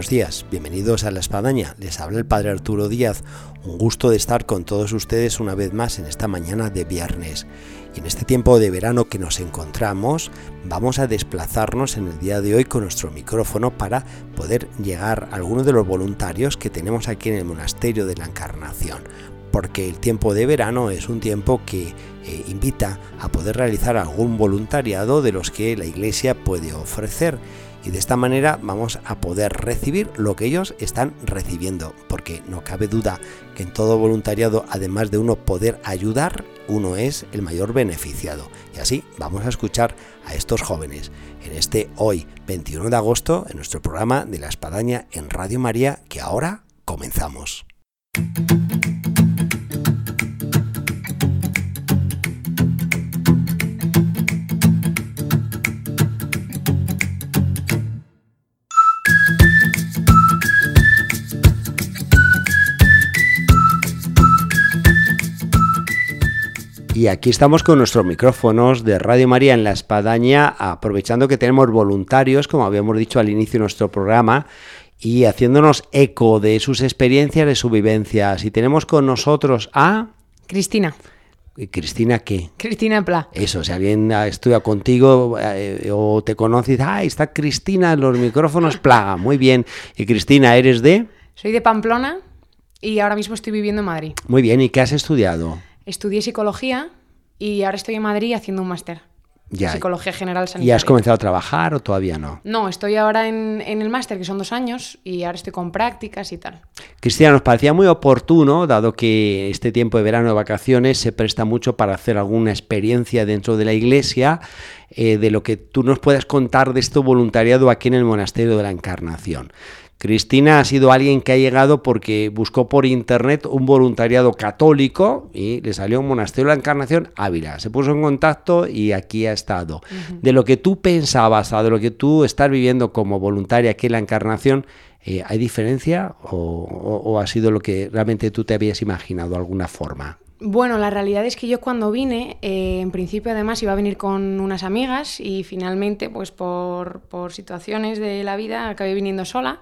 buenos días, bienvenidos a La Espadaña. Les habla el Padre Arturo Díaz. Un gusto de estar con todos ustedes una vez más en esta mañana de viernes. Y en este tiempo de verano que nos encontramos, vamos a desplazarnos en el día de hoy con nuestro micrófono para poder llegar a algunos de los voluntarios que tenemos aquí en el Monasterio de la Encarnación porque el tiempo de verano es un tiempo que eh, invita a poder realizar algún voluntariado de los que la Iglesia puede ofrecer y de esta manera vamos a poder recibir lo que ellos están recibiendo, porque no cabe duda que en todo voluntariado, además de uno poder ayudar, uno es el mayor beneficiado. Y así vamos a escuchar a estos jóvenes en este hoy 21 de agosto en nuestro programa de la Espadaña en Radio María, que ahora comenzamos. Y aquí estamos con nuestros micrófonos de Radio María en la Espadaña, aprovechando que tenemos voluntarios, como habíamos dicho al inicio de nuestro programa, y haciéndonos eco de sus experiencias, de sus vivencias. Y tenemos con nosotros a... Cristina. ¿Y Cristina qué? Cristina Pla. Eso, si alguien estudia contigo eh, o te conoce y dice, ah, está Cristina en los micrófonos Plaga, muy bien. Y Cristina, ¿eres de...? Soy de Pamplona y ahora mismo estoy viviendo en Madrid. Muy bien, ¿y qué has estudiado? Estudié psicología y ahora estoy en Madrid haciendo un máster. Ya. Psicología general ¿Y sanitaria. has comenzado a trabajar o todavía no? No, estoy ahora en, en el máster, que son dos años, y ahora estoy con prácticas y tal. Cristina, nos parecía muy oportuno, dado que este tiempo de verano de vacaciones se presta mucho para hacer alguna experiencia dentro de la iglesia, eh, de lo que tú nos puedas contar de este voluntariado aquí en el Monasterio de la Encarnación. Cristina ha sido alguien que ha llegado porque buscó por internet un voluntariado católico y le salió un monasterio de la Encarnación Ávila. Se puso en contacto y aquí ha estado. De lo que tú pensabas, a de lo que tú estás viviendo como voluntaria aquí en la Encarnación, eh, ¿hay diferencia o, o- o ha sido lo que realmente tú te habías imaginado de alguna forma? Bueno, la realidad es que yo cuando vine, eh, en principio además iba a venir con unas amigas y finalmente, pues por, por situaciones de la vida, acabé viniendo sola.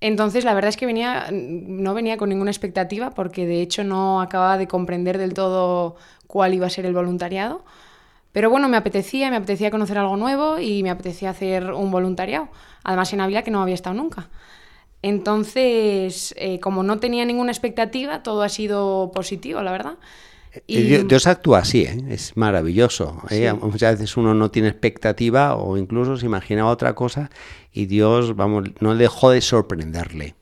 Entonces, la verdad es que venía, no venía con ninguna expectativa porque de hecho no acababa de comprender del todo cuál iba a ser el voluntariado. Pero bueno, me apetecía, me apetecía conocer algo nuevo y me apetecía hacer un voluntariado. Además en Ávila que no había estado nunca. Entonces, eh, como no tenía ninguna expectativa, todo ha sido positivo, la verdad. Eh, Dios, Dios actúa así, ¿eh? es maravilloso. ¿eh? Sí. Muchas veces uno no tiene expectativa o incluso se imaginaba otra cosa y Dios, vamos, no dejó de sorprenderle.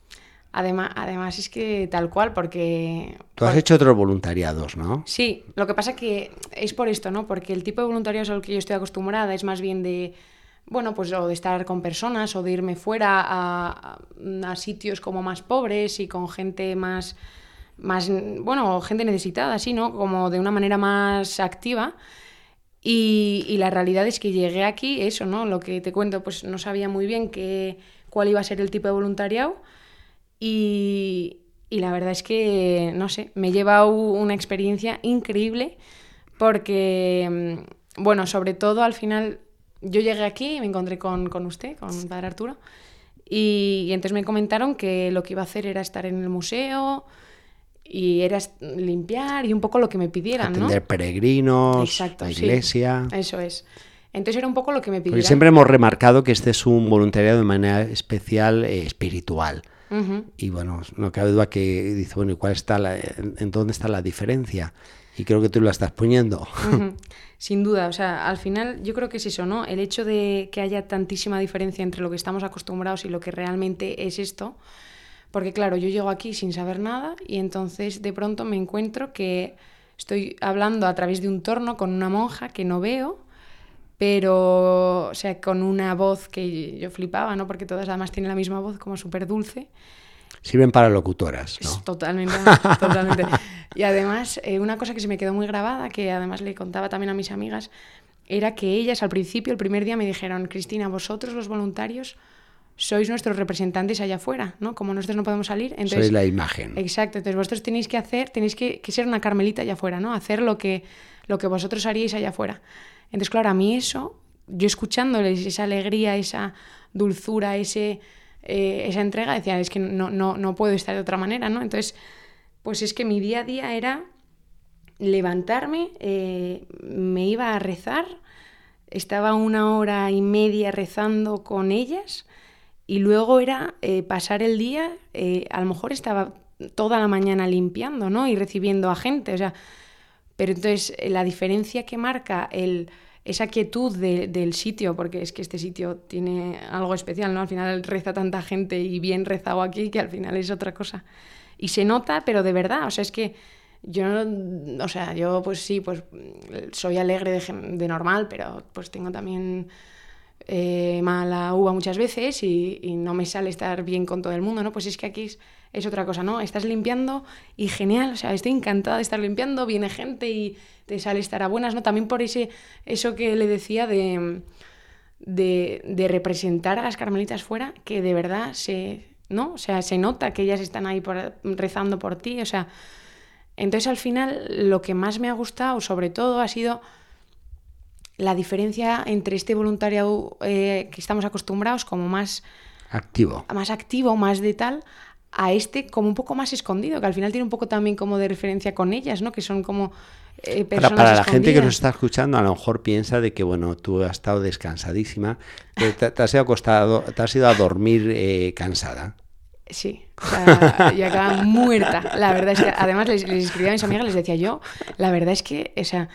Además, además es que tal cual, porque... Tú has por- hecho otros voluntariados, ¿no? Sí, lo que pasa que es por esto, ¿no? Porque el tipo de voluntariado al que yo estoy acostumbrada es más bien de, bueno, pues o de estar con personas o de irme fuera a, a- sitios como más pobres y con gente más, más, bueno, gente necesitada, así, ¿no? Como de una manera más activa. Y, y la realidad es que llegué aquí, eso, ¿no? Lo que te cuento, pues no sabía muy bien qué, cuál iba a ser el tipo de voluntariado. Y, y la verdad es que, no sé, me he llevado una experiencia increíble porque, mm, bueno, sobre todo al final, yo llegué aquí y me encontré con, con usted, con Padre Arturo, y, y entonces me comentaron que lo que iba a hacer era estar en el museo y era limpiar y un poco lo que me pidieran, ¿no? Atender peregrinos, Exacto, la sí. iglesia. Eso es. Entonces era un poco lo que me Porque pidieran. siempre hemos remarcado que este es un voluntariado de manera especial eh, espiritual. Ujú. Y bueno, no cabe duda que dice, bueno, ¿y cuál está la, en dónde está la diferencia? Y creo que tú la estás poniendo. Sin duda, o sea, al final yo creo que es eso, ¿no? El hecho de que haya tantísima diferencia entre lo que estamos acostumbrados y lo que realmente es esto. Porque claro, yo llego aquí sin saber nada y entonces de pronto me encuentro que estoy hablando a través de un torno con una monja que no veo, pero, o sea, con una voz que yo flipaba, ¿no? Porque todas además tienen la misma voz, como súper dulce. Sirven para locutoras, ¿no? Totalmente, totalmente. y además, eh, una cosa que se me quedó muy grabada, que además le contaba también a mis amigas, era que ellas al principio, el primer día, me dijeron, Cristina, vosotros los voluntarios sois nuestros representantes allá afuera, ¿no? Como nosotros no podemos salir, entonces... Sois la imagen. Exacto, entonces vosotros tenéis que hacer, tenéis que, que, ser una carmelita allá afuera, ¿no? Hacer lo que, lo que vosotros haríais allá afuera. Entonces, claro, a mí eso, yo escuchándoles esa alegría, esa dulzura, ese, eh, esa entrega, decía, es que no, no, no puedo estar de otra manera, ¿no? Entonces, pues es que mi día a día era levantarme, eh, me iba a rezar, estaba una hora y media rezando con ellas y luego era eh, pasar el día, eh, a lo mejor estaba toda la mañana limpiando, ¿no? Y recibiendo a gente, o sea, pero entonces la diferencia que marca el, esa quietud del sitio, porque es que este sitio tiene algo especial, ¿no? Al final reza tanta gente y bien rezado aquí que al final es otra cosa. Y se nota, pero de verdad, o sea, es que yo, o sea, yo pues sí, pues soy alegre de, de normal, pero pues tengo también eh, mala uva muchas veces y, no me sale estar bien con todo el mundo, ¿no? Pues es que aquí es, otra cosa, ¿no? Estás limpiando y genial, o sea, estoy encantada de estar limpiando, viene gente y te sale estar a buenas, ¿no? También por ese, eso que le decía de, de, representar a las carmelitas fuera, que de verdad se, ¿no? O sea, se nota que ellas están ahí rezando por ti, o sea... Entonces al final lo que más me ha gustado sobre todo ha sido la diferencia entre este voluntariado eh, que estamos acostumbrados como más activo, más activo, más de tal, a este como un poco más escondido, que al final tiene un poco también como de referencia con ellas, ¿no? Que son como eh, personas Para, para la gente que nos está escuchando, a lo mejor piensa de que, bueno, tú has estado descansadísima, te, has, ido acostado, te has ido a dormir eh, cansada. Sí, o sea, yo acababa muerta. La verdad es que, además, les, les escribía a mis amigas, les decía yo, la verdad es que, o sea,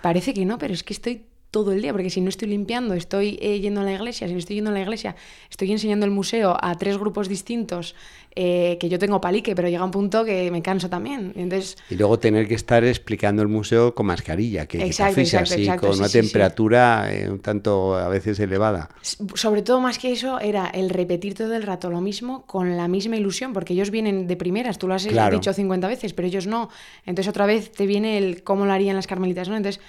parece que no, pero es que estoy todo el día, porque si no estoy limpiando, estoy eh, yendo a la iglesia, si no estoy yendo a la iglesia, estoy enseñando el museo a tres grupos distintos, eh, que yo tengo palique, pero llega un punto que me canso también. Entonces... Y luego tener que estar explicando el museo con mascarilla, que exacto, así, con una temperatura eh, un tanto a veces elevada. Sobre todo más que eso era el repetir todo el rato lo mismo con la misma ilusión, porque ellos vienen de primeras, tú lo has dicho 50 veces, pero ellos no. Entonces otra vez te viene el cómo lo harían las carmelitas, ¿no? Entonces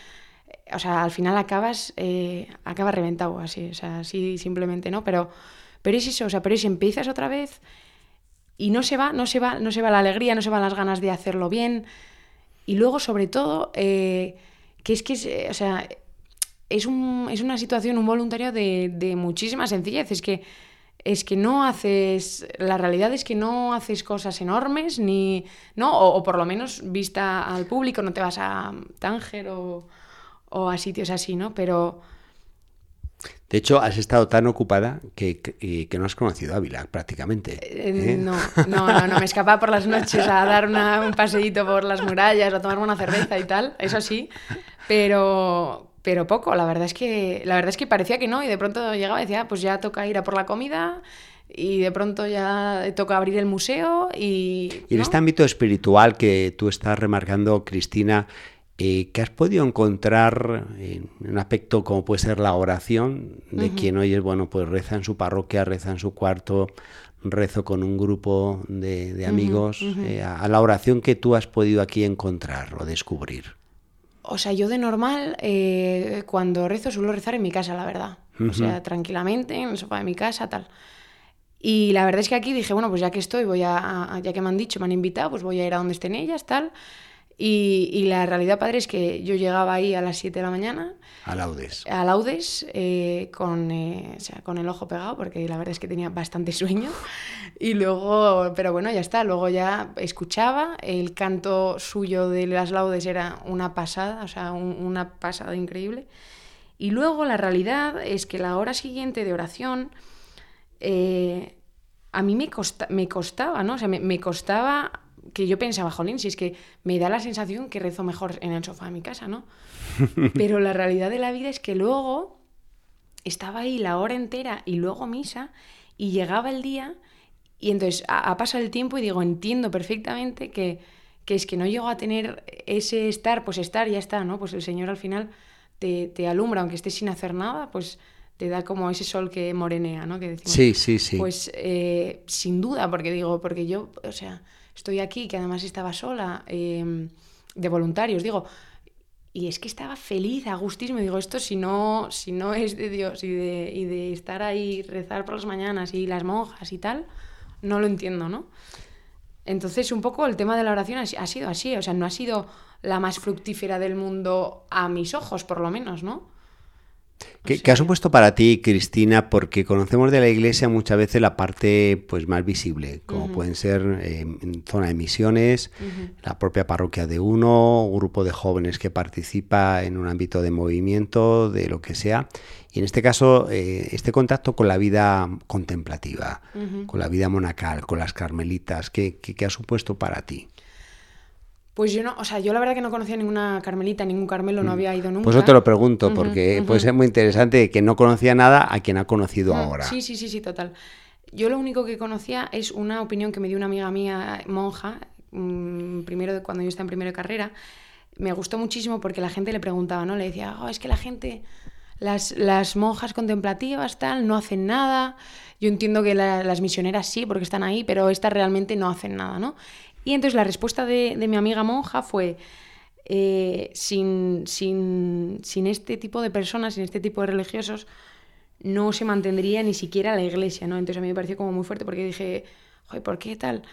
o sea, al final acabas, eh, acabas reventado, así, o sea, así simplemente, ¿no? Pero, pero es eso, o sea, pero si empiezas otra vez y no se va, no se va, no se va la alegría, no se van las ganas de hacerlo bien. Y luego, sobre todo, eh, que es que, o sea, es, un, es una situación, un voluntario de, de muchísima sencillez. Es que, es que no haces, la realidad es que no haces cosas enormes, ni, ¿no? O, o por lo menos vista al público, no te vas a Tánger o o a sitios así, ¿no? Pero... De hecho, has estado tan ocupada que, que, no has conocido Ávila prácticamente. Eh, ¿eh? No, no, no, no, me escapaba por las noches a dar un paseíto por las murallas, a tomarme una cerveza y tal, eso sí, pero, pero poco, la verdad es que la verdad es que parecía que no y de pronto llegaba y decía, ah, pues ya toca ir a por la comida y de pronto ya toca abrir el museo y... Y en este ámbito espiritual que tú estás remarcando, Cristina, eh, ¿Qué has podido encontrar en un aspecto como puede ser la oración de quien hoy es, bueno, pues reza en su parroquia, reza en su cuarto, rezo con un grupo de, amigos, eh, a, la oración que tú has podido aquí encontrar o descubrir? O sea, yo de normal, eh, cuando rezo, suelo rezar en mi casa, la verdad. O sea, tranquilamente, en el sofá de mi casa, tal. Y la verdad es que aquí dije, bueno, pues ya que estoy, voy a, ya que me han dicho, me han invitado, pues voy a ir a donde estén ellas, tal. Y, la realidad, padre, es que yo llegaba ahí a las 7 de la mañana. A laudes. A laudes, eh, con, eh, o sea, con el ojo pegado, porque la verdad es que tenía bastante sueño. Y luego, pero bueno, ya está. Luego ya escuchaba. El canto suyo de las laudes era una pasada, o sea, una pasada increíble. Y luego la realidad es que la hora siguiente de oración. Eh, a mí me, me costaba, ¿no? O sea, me, me costaba que yo pensaba, jolín, si es que me da la sensación que rezo mejor en el sofá de mi casa, ¿no? Pero la realidad de la vida es que luego estaba ahí la hora entera y luego misa y llegaba el día y entonces ha, pasado el tiempo y digo, entiendo perfectamente que, que, es que no llego a tener ese estar, pues estar, ya está, ¿no? Pues el Señor al final te, te alumbra, aunque estés sin hacer nada, pues te da como ese sol que morenea, ¿no? Que sí, sí, sí. Pues eh, sin duda, porque digo, porque yo, o sea, estoy aquí, que además estaba sola, em, de voluntarios, digo, y es que estaba feliz, a gustísimo. Digo, esto si no, si no es de Dios y de, y de estar ahí, rezar por las mañanas y las monjas y tal, no lo entiendo, ¿no? Entonces, un poco el tema de la oración ha sido así, o sea, no ha sido la más fructífera del mundo a mis ojos, por lo menos, ¿no? ¿Qué, ha supuesto para ti, Cristina? Porque conocemos de la iglesia muchas veces la parte pues más visible, como pueden ser eh, en zona de misiones, la propia parroquia de uno, un grupo de jóvenes que participa en un ámbito de movimiento, de lo que sea. Y en este caso, eh, este contacto con la vida contemplativa, con la vida monacal, con las carmelitas, ¿qué, qué ha supuesto para ti? Pues yo no, o sea, yo la verdad que no conocía ninguna Carmelita, ningún Carmelo, no mm. había ido nunca. Pues yo te lo pregunto, porque puede ser muy interesante que no conocía nada a quien ha conocido mm, ahora. Sí, sí, sí, sí, total. Yo lo único que conocía es una opinión que me dio una amiga mía, monja, mm, primero de cuando yo estaba en primero de carrera. Me gustó muchísimo porque la gente le preguntaba, ¿no? Le decía, oh, es que la gente, las, las monjas contemplativas, tal, no hacen nada. Yo entiendo que las misioneras sí, porque están ahí, pero estas realmente no hacen nada, ¿no? Y entonces la respuesta de, mi amiga monja fue, eh, sin, sin, sin, este tipo de personas, sin este tipo de religiosos, no se mantendría ni siquiera la iglesia, ¿no? Entonces a mí me pareció como muy fuerte porque dije, joder, ¿por qué tal?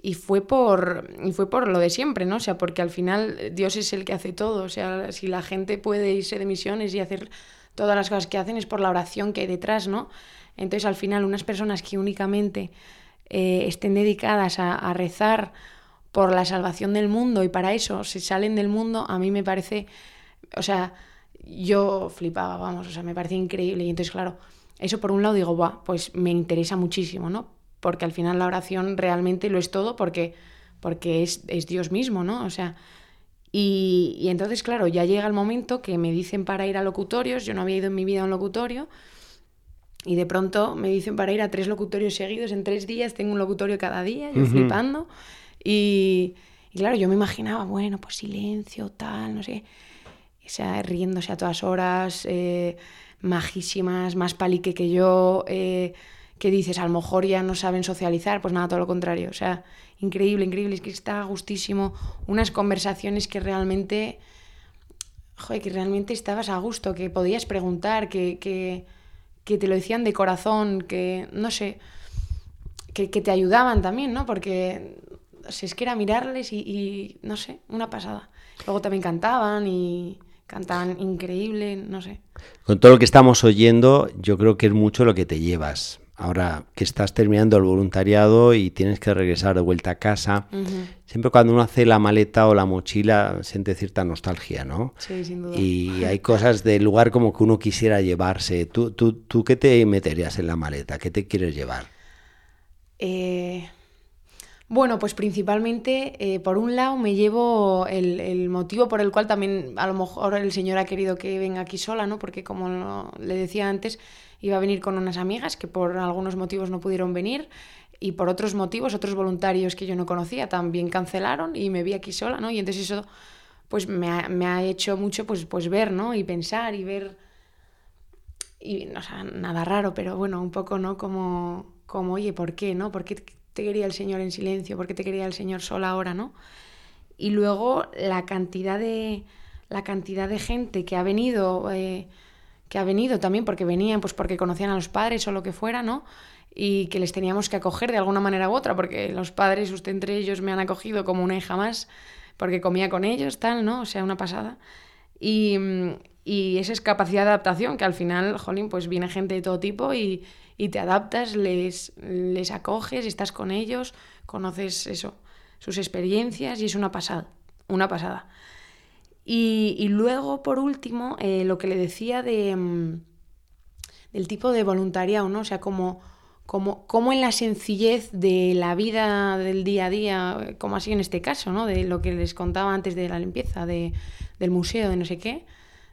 Y fue por, y fue por lo de siempre, ¿no? O sea, porque al final Dios es el que hace todo. O sea, si la gente puede irse de misiones y hacer todas las cosas que hacen es por la oración que hay detrás, ¿no? Entonces al final unas personas que únicamente eh, estén dedicadas a rezar por la salvación del mundo y para eso se salen del mundo, a mí me parece, o sea, yo flipaba, vamos, o sea, me parece increíble. Y entonces, claro, eso por un lado digo, Buah, pues me interesa muchísimo, ¿no? Porque al final la oración realmente lo es todo porque, porque es, es Dios mismo, ¿no? O sea, y, y, entonces, claro, ya llega el momento que me dicen para ir a locutorios, yo no había ido en mi vida a un locutorio, y de pronto me dicen para ir a tres locutorios seguidos en tres días, tengo un locutorio cada día, yo flipando. Y, claro, yo me imaginaba, bueno, pues silencio, tal, no sé. O sea, riéndose a todas horas, eh, majísimas, más palique que yo, eh, que dices, a lo mejor ya no saben socializar, pues nada, todo lo contrario. O sea, increíble, increíble, es que está gustísimo. Unas conversaciones que realmente, joder, que realmente estabas a gusto, que podías preguntar, que, que, que te lo decían de corazón, que, no sé, que, que te ayudaban también, ¿no? Porque es que era mirarles y, no sé, una pasada. Luego también cantaban y cantaban increíble, no sé. Con todo lo que estamos oyendo, yo creo que es mucho lo que te llevas. Ahora que estás terminando el voluntariado y tienes que regresar de vuelta a casa, siempre cuando uno hace la maleta o la mochila siente cierta nostalgia, ¿no? Sí, sin duda. Y hay cosas del lugar como que uno quisiera llevarse. ¿Tú, tú, tú qué te meterías en la maleta? ¿Qué te quieres llevar? Eh, bueno, pues principalmente, eh, por un lado, me llevo el, motivo por el cual también a lo mejor el señor ha querido que venga aquí sola, ¿no? Porque como le decía antes, iba a venir con unas amigas que por algunos motivos no pudieron venir y por otros motivos, otros voluntarios que yo no conocía también cancelaron y me vi aquí sola, ¿no? Y entonces eso pues me ha, hecho mucho pues, pues ver, ¿no? Y pensar y ver... Y, o sea, nada raro, pero bueno, un poco, ¿no? Como, como oye, ¿por qué, no? ¿Por qué te quería el Señor en silencio? ¿Por qué te quería el Señor sola ahora, no? Y luego la cantidad de, la cantidad de gente que ha venido, eh, que ha venido también porque venían, pues porque conocían a los padres o lo que fuera, ¿no? Y que les teníamos que acoger de alguna manera u otra, porque los padres, usted entre ellos, me han acogido como una hija más, porque comía con ellos, tal, ¿no? O sea, una pasada. Y, y esa es capacidad de adaptación, que al final, jolín, pues viene gente de todo tipo y, y te adaptas, les, les acoges, estás con ellos, conoces eso, sus experiencias y es una pasada, una pasada. Y, luego, por último, eh, lo que le decía de, mm, del tipo de voluntariado, ¿no? O sea, como, como, como, en la sencillez de la vida del día a día, como así en este caso, ¿no? De lo que les contaba antes de la limpieza, de, del museo, de no sé qué,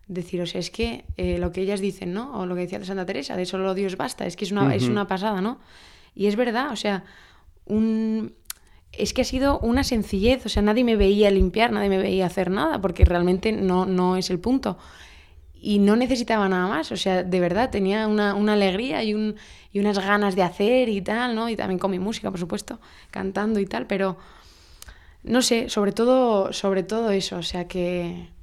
decir, o sea, es que eh, lo que ellas dicen, ¿no? O lo que decía Santa Teresa, de solo Dios basta, es que es una, es una pasada, ¿no? Y es verdad, o sea, un... es que ha sido una sencillez, o sea, nadie me veía limpiar, nadie me veía hacer nada, porque realmente no, no es el punto. Y no necesitaba nada más, o sea, de verdad, tenía una, una alegría y, un, y unas ganas de hacer y tal, ¿no? Y también con mi música, por supuesto, cantando y tal, pero no sé, sobre todo, sobre todo eso, o sea que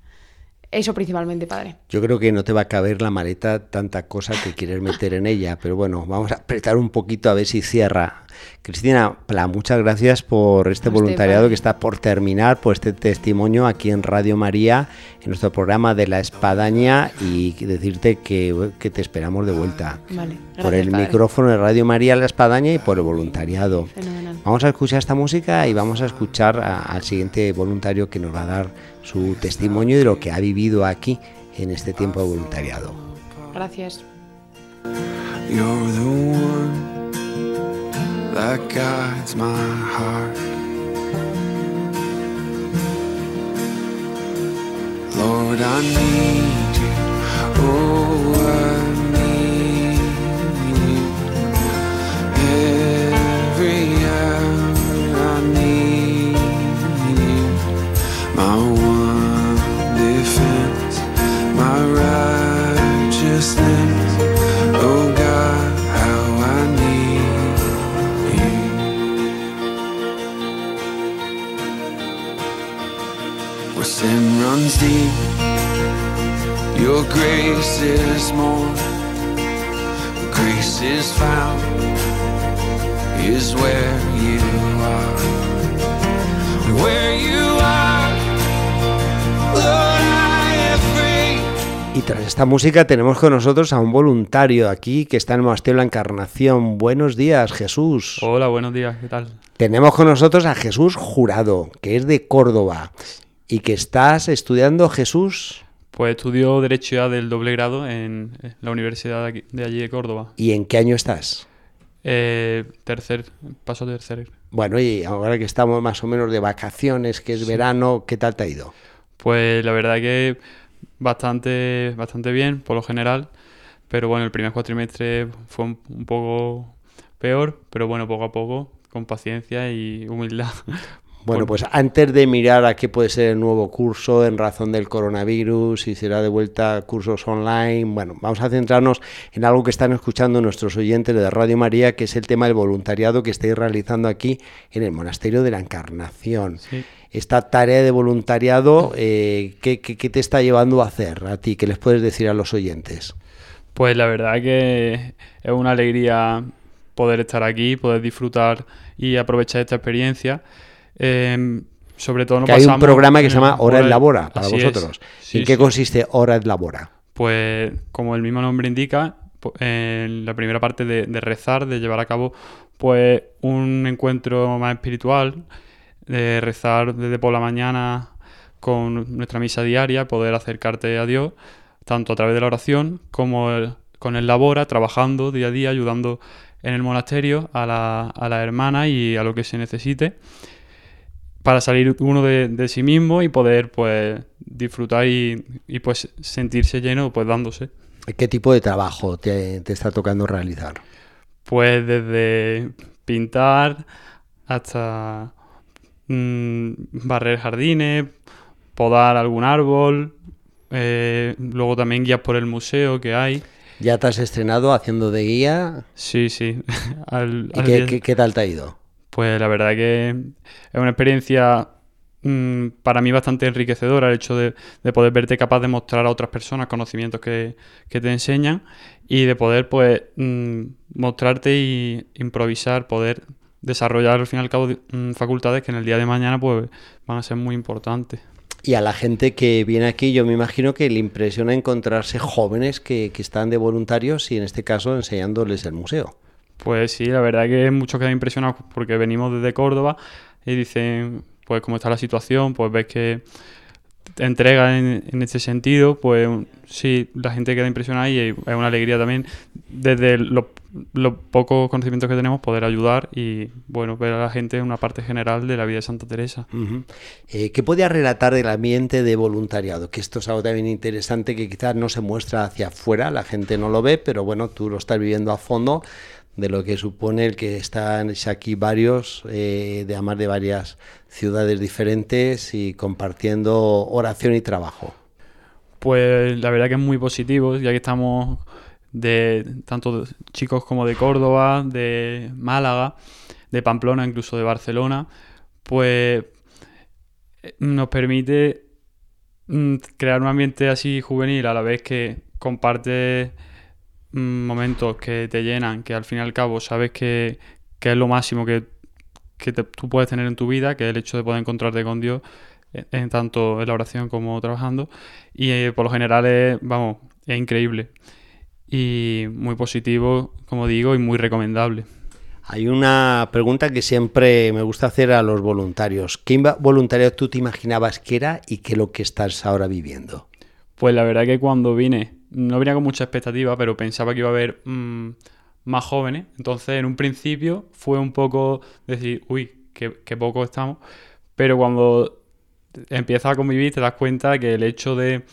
eso principalmente, padre. Yo creo que no te va a caber la maleta tanta cosa que quieres meter en ella, pero bueno, vamos a apretar un poquito a ver si cierra. Cristina, muchas gracias por este voluntariado que está por terminar, por este testimonio aquí en Radio María, en nuestro programa de la espadaña y decirte que, te esperamos de vuelta. Vale, por el micrófono de Radio María La Espadaña y por el voluntariado. Fenomenal. Vamos a escuchar esta música y vamos a escuchar al siguiente voluntario que nos va a dar su testimonio de lo que ha vivido aquí en este tiempo de voluntariado. Gracias. Lord, I need you. Oh, I esta música tenemos con nosotros a un voluntario aquí que está en el Monasterio La Encarnación. Buenos días, Jesús. Hola, buenos días, ¿qué tal? Tenemos con nosotros a Jesús Jurado, que es de Córdoba. ¿Y que estás estudiando, Jesús? Pues estudio Derecho ya del doble grado en la Universidad de, allí de Córdoba. ¿Y en qué año estás? Eh, tercer, paso de tercer. Bueno, y ahora que estamos más o menos de vacaciones, que es verano, ¿qué tal te ha ido? Pues la verdad que bastante, bastante bien, por lo general. Pero bueno, el primer cuatrimestre fue un, poco peor, pero bueno, poco a poco, con paciencia y humildad. Bueno, pues antes de mirar a qué puede ser el nuevo curso en razón del coronavirus, y será de vuelta cursos online, bueno, vamos a centrarnos en algo que están escuchando nuestros oyentes de Radio María, que es el tema del voluntariado que estáis realizando aquí en el Monasterio de la Encarnación. Sí esta tarea de voluntariado, eh, ¿qué, te está llevando a hacer a ti? ¿Qué les puedes decir a los oyentes? Pues la verdad que es una alegría poder estar aquí, poder disfrutar y aprovechar esta experiencia. Em, sobre todo no que hay un programa que se llama Hora en Labora para vosotros. ¿En qué consiste Hora en Labora? Pues como el mismo nombre indica, en la primera parte de, de rezar, de llevar a cabo pues un encuentro más espiritual de rezar desde por la mañana con nuestra misa diaria, poder acercarte a Dios, tanto a través de la oración como con el labora, trabajando día a día, ayudando en el monasterio a la, a la hermana y a lo que se necesite, para salir uno de, sí mismo y poder pues disfrutar y, pues sentirse lleno pues dándose. ¿Qué tipo de trabajo te, te está tocando realizar? Pues desde pintar hasta Mm, barrer jardines, podar algún árbol, eh, luego también guías por el museo que hay. ¿Ya te has estrenado haciendo de guía? Sí, sí. ¿Y qué, tal te ha ido? Pues la verdad que es una experiencia mm, para mí bastante enriquecedora el hecho de, poder verte capaz de mostrar a otras personas conocimientos que, te enseñan y de poder pues mm, mostrarte y improvisar, poder desarrollar al fin y al cabo mm, facultades que en el día de mañana pues van a ser muy importantes. Y a la gente que viene aquí, yo me imagino que le impresiona encontrarse jóvenes que, que están de voluntarios y en este caso enseñándoles el museo. Pues sí, la verdad que muchos quedan impresionados porque venimos desde Córdoba y dicen, pues cómo está la situación, pues ves que entrega en, en este sentido, pues sí, la gente queda impresionada y es una alegría también desde los, pocos conocimientos que tenemos poder ayudar y bueno, ver a la gente en una parte general de la vida de Santa Teresa. Eh, ¿Qué podías relatar del ambiente de voluntariado? Que esto es algo también interesante que quizás no se muestra hacia afuera, la gente no lo ve, pero bueno, tú lo estás viviendo a fondo de lo que supone el que están aquí varios, eh, de amar de varias ciudades diferentes y compartiendo oración y trabajo. Pues la verdad que es muy positivo, ya que estamos de tanto chicos como de Córdoba, de Málaga, de Pamplona, incluso de Barcelona, pues eh, nos permite mm, crear un ambiente así juvenil a la vez que comparte momentos que te llenan, que al fin y al cabo sabes que, es lo máximo que, tú puedes tener en tu vida, que es el hecho de poder encontrarte con Dios, eh, en, tanto en la oración como trabajando. Y eh, por lo general es, vamos, es increíble. Y muy positivo, como digo, y muy recomendable. Hay una pregunta que siempre me gusta hacer a los voluntarios. ¿Qué voluntario tú te imaginabas que era y qué es lo que estás ahora viviendo? Pues la verdad que cuando vine, no venía con mucha expectativa, pero pensaba que iba a haber mm, más jóvenes. Entonces, en un principio fue un poco decir, uy, qué, qué poco estamos. Pero cuando empiezas a convivir te das cuenta que el hecho de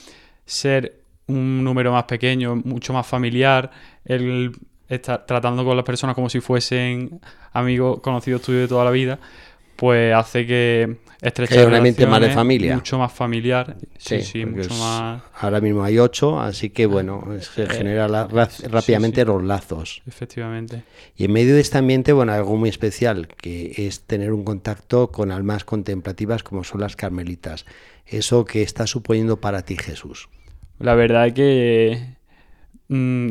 ser un número más pequeño, mucho más familiar, el estar tratando con las personas como si fuesen amigos conocidos tuyos de toda la vida, pues hace que estrechar que más de familia. Mucho más familiar. Sí, sí, mucho más. Ahora mismo hay ocho, así que bueno, se eh, genera rápidamente los lazos. Efectivamente. Y en medio de este ambiente, bueno, algo muy especial, que es tener un contacto con almas contemplativas como son las carmelitas. Eso que está suponiendo para ti, Jesús. La verdad es que mm,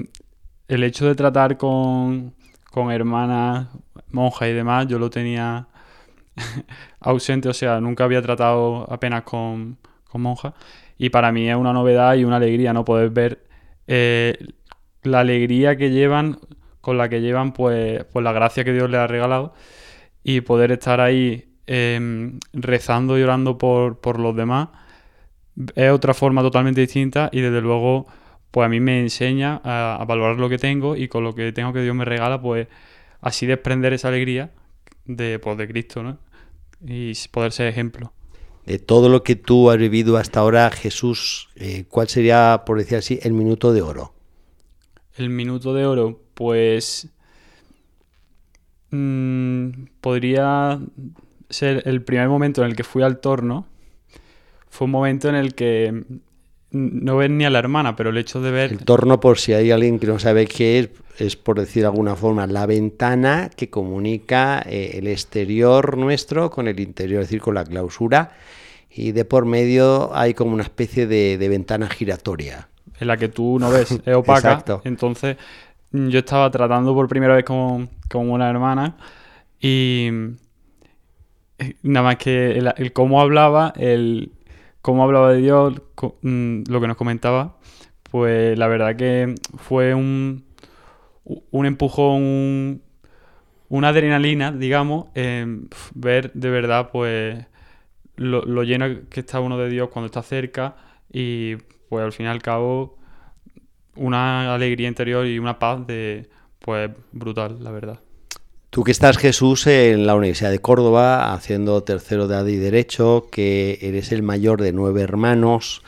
el hecho de tratar con, con hermanas, monjas y demás, yo lo tenía ausente, o sea, nunca había tratado apenas con, con monjas. Y para mí es una novedad y una alegría, ¿no? Poder ver eh, la alegría que llevan, con la que llevan, pues, pues la gracia que Dios les ha regalado. Y poder estar ahí em, rezando y orando por, por los demás es otra forma totalmente distinta y desde luego pues a mí me enseña a, valorar lo que tengo y con lo que tengo que Dios me regala, pues así desprender esa alegría de, pues, de Cristo, ¿no? Y poder ser ejemplo. De todo lo que tú has vivido hasta ahora, Jesús, eh, ¿cuál sería, por decir así, el minuto de oro? El minuto de oro, pues mm, podría ser el primer momento en el que fui al torno. Fue un momento en el que no ves ni a la hermana, pero el hecho de ver... El torno, por si hay alguien que no sabe qué es, es por decir de alguna forma la ventana que comunica eh, el exterior nuestro con el interior, es decir, con la clausura, y de por medio hay como una especie de, ventana giratoria. En la que tú no ves, es opaca. Exacto. Entonces yo estaba tratando por primera vez con, una hermana y eh, nada más que el cómo hablaba, el, cómo hablaba de Dios, mm, lo que nos comentaba, pues la verdad que fue un, un empujón, una adrenalina, digamos, ver de verdad pues lo, lo, lleno que está uno de Dios cuando está cerca y pues al fin y al cabo una alegría interior y una paz de pues brutal, la verdad. Tú que estás, Jesús, en la Universidad de Córdoba, haciendo tercero de AD y Derecho, que eres el mayor de nueve hermanos,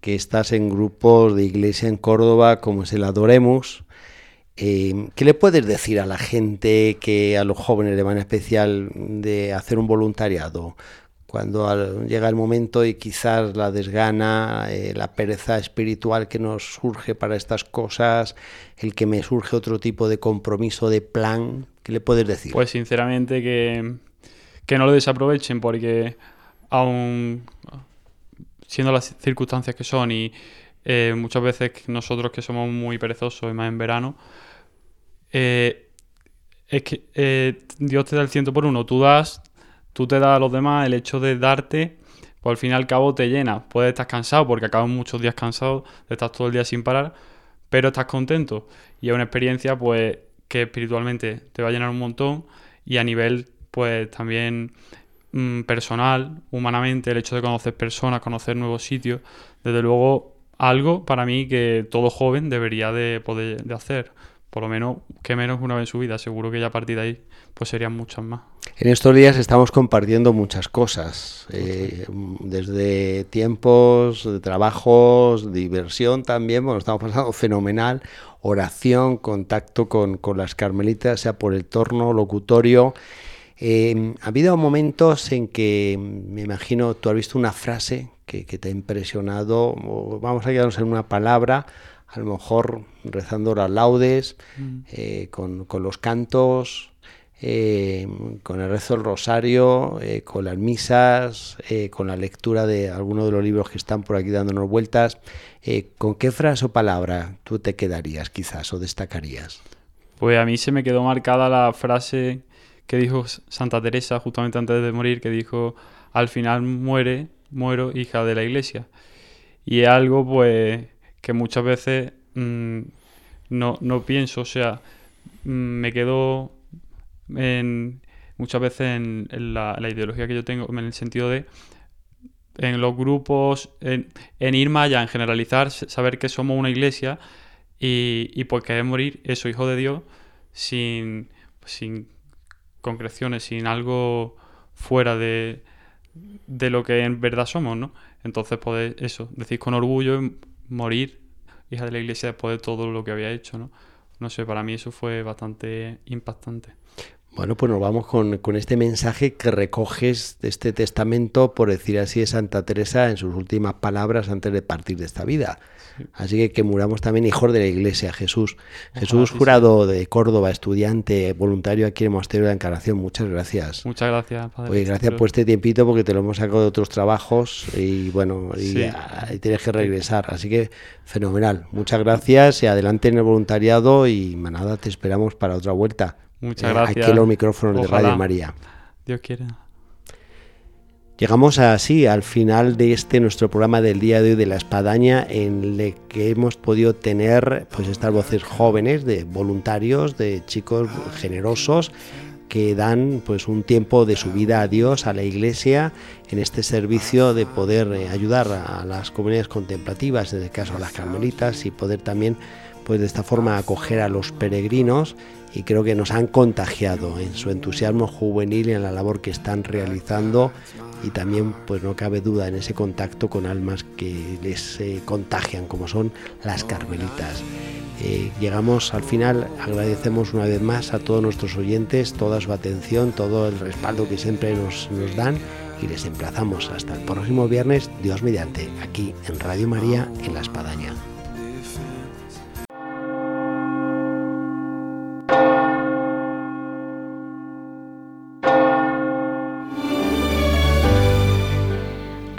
que estás en grupos de iglesia en Córdoba como es el Adoremus. Eh, ¿Qué le puedes decir a la gente, que a los jóvenes de manera especial, de hacer un voluntariado? Cuando llega el momento y quizás la desgana, eh, la pereza espiritual que nos surge para estas cosas, el que me surge otro tipo de compromiso, de plan, ¿Qué le puedes decir? Pues sinceramente que, no lo desaprovechen porque aún siendo las circunstancias que son y eh, muchas veces nosotros que somos muy perezosos y más en verano, eh, es que eh, Dios te da el ciento por uno. Tú das, tú te das a los demás, el hecho de darte, pues al fin y al cabo te llena. Puedes estar cansado porque acabas muchos días cansado, estás todo el día sin parar, pero estás contento. Y es una experiencia, pues, que espiritualmente te va a llenar un montón y a nivel pues también mm, personal, humanamente, el hecho de conocer personas, conocer nuevos sitios, desde luego algo para mí que todo joven debería de poder de hacer, por lo menos que menos una vez en su vida, seguro que ya a partir de ahí pues serían muchas más. En estos días estamos compartiendo muchas cosas, eh, desde tiempos de trabajos, diversión también, bueno, estamos pasando fenomenal, oración, contacto con, las carmelitas, sea por el torno, locutorio. Eh, ha habido momentos en que, me imagino, tú has visto una frase que, te ha impresionado, vamos a quedarnos en una palabra, a lo mejor rezando las laudes, mm. eh, con, los cantos, eh, con el rezo del rosario, eh, con las misas, con la lectura de algunos de los libros que están por aquí dándonos vueltas. ¿Con qué frase o palabra tú te quedarías quizás o destacarías? Pues a mí se me quedó marcada la frase que dijo Santa Teresa justamente antes de morir, que dijo, al final muere, muero hija de la iglesia. Y es algo pues que muchas veces mm, no, no pienso, o sea, mm, me quedo en, muchas veces en, la, ideología que yo tengo, en el sentido de en los grupos, en, ir más allá, en generalizar, saber que somos una iglesia y, y pues morir, eso, hijo de Dios, sin, sin concreciones, sin algo fuera de, de lo que en verdad somos, ¿no? Entonces, poder, eso, decir con orgullo, morir, hija de la iglesia, después de todo lo que había hecho, ¿no? No sé, para mí eso fue bastante impactante. Bueno, pues nos vamos con, este mensaje que recoges de este testamento, por decir así, de Santa Teresa en sus últimas palabras antes de partir de esta vida. Así que que muramos también hijos de la Iglesia, Jesús. Jesús Jurado de Córdoba, estudiante, voluntario aquí en el Monasterio de la Encarnación. Muchas gracias. Muchas gracias, Padre. Oye, gracias por este tiempito porque te lo hemos sacado de otros trabajos y bueno, y, tienes que regresar. Así que fenomenal. Muchas gracias y adelante en el voluntariado y manada, te esperamos para otra vuelta. Muchas eh, gracias. Aquí en los micrófonos de Radio María. Dios quiera. Llegamos así al final de este nuestro programa del día de hoy de la espadaña en el que hemos podido tener pues estas voces jóvenes de voluntarios, de chicos generosos que dan pues un tiempo de su vida a Dios, a la iglesia, en este servicio de poder eh, ayudar a las comunidades contemplativas, en el caso a las carmelitas, y poder también pues de esta forma acoger a los peregrinos y creo que nos han contagiado en su entusiasmo juvenil y en la labor que están realizando y también pues no cabe duda en ese contacto con almas que les eh, contagian como son las carmelitas. Eh, llegamos al final, agradecemos una vez más a todos nuestros oyentes toda su atención, todo el respaldo que siempre nos, nos dan y les emplazamos hasta el próximo viernes, Dios mediante, aquí en Radio María en La Espadaña.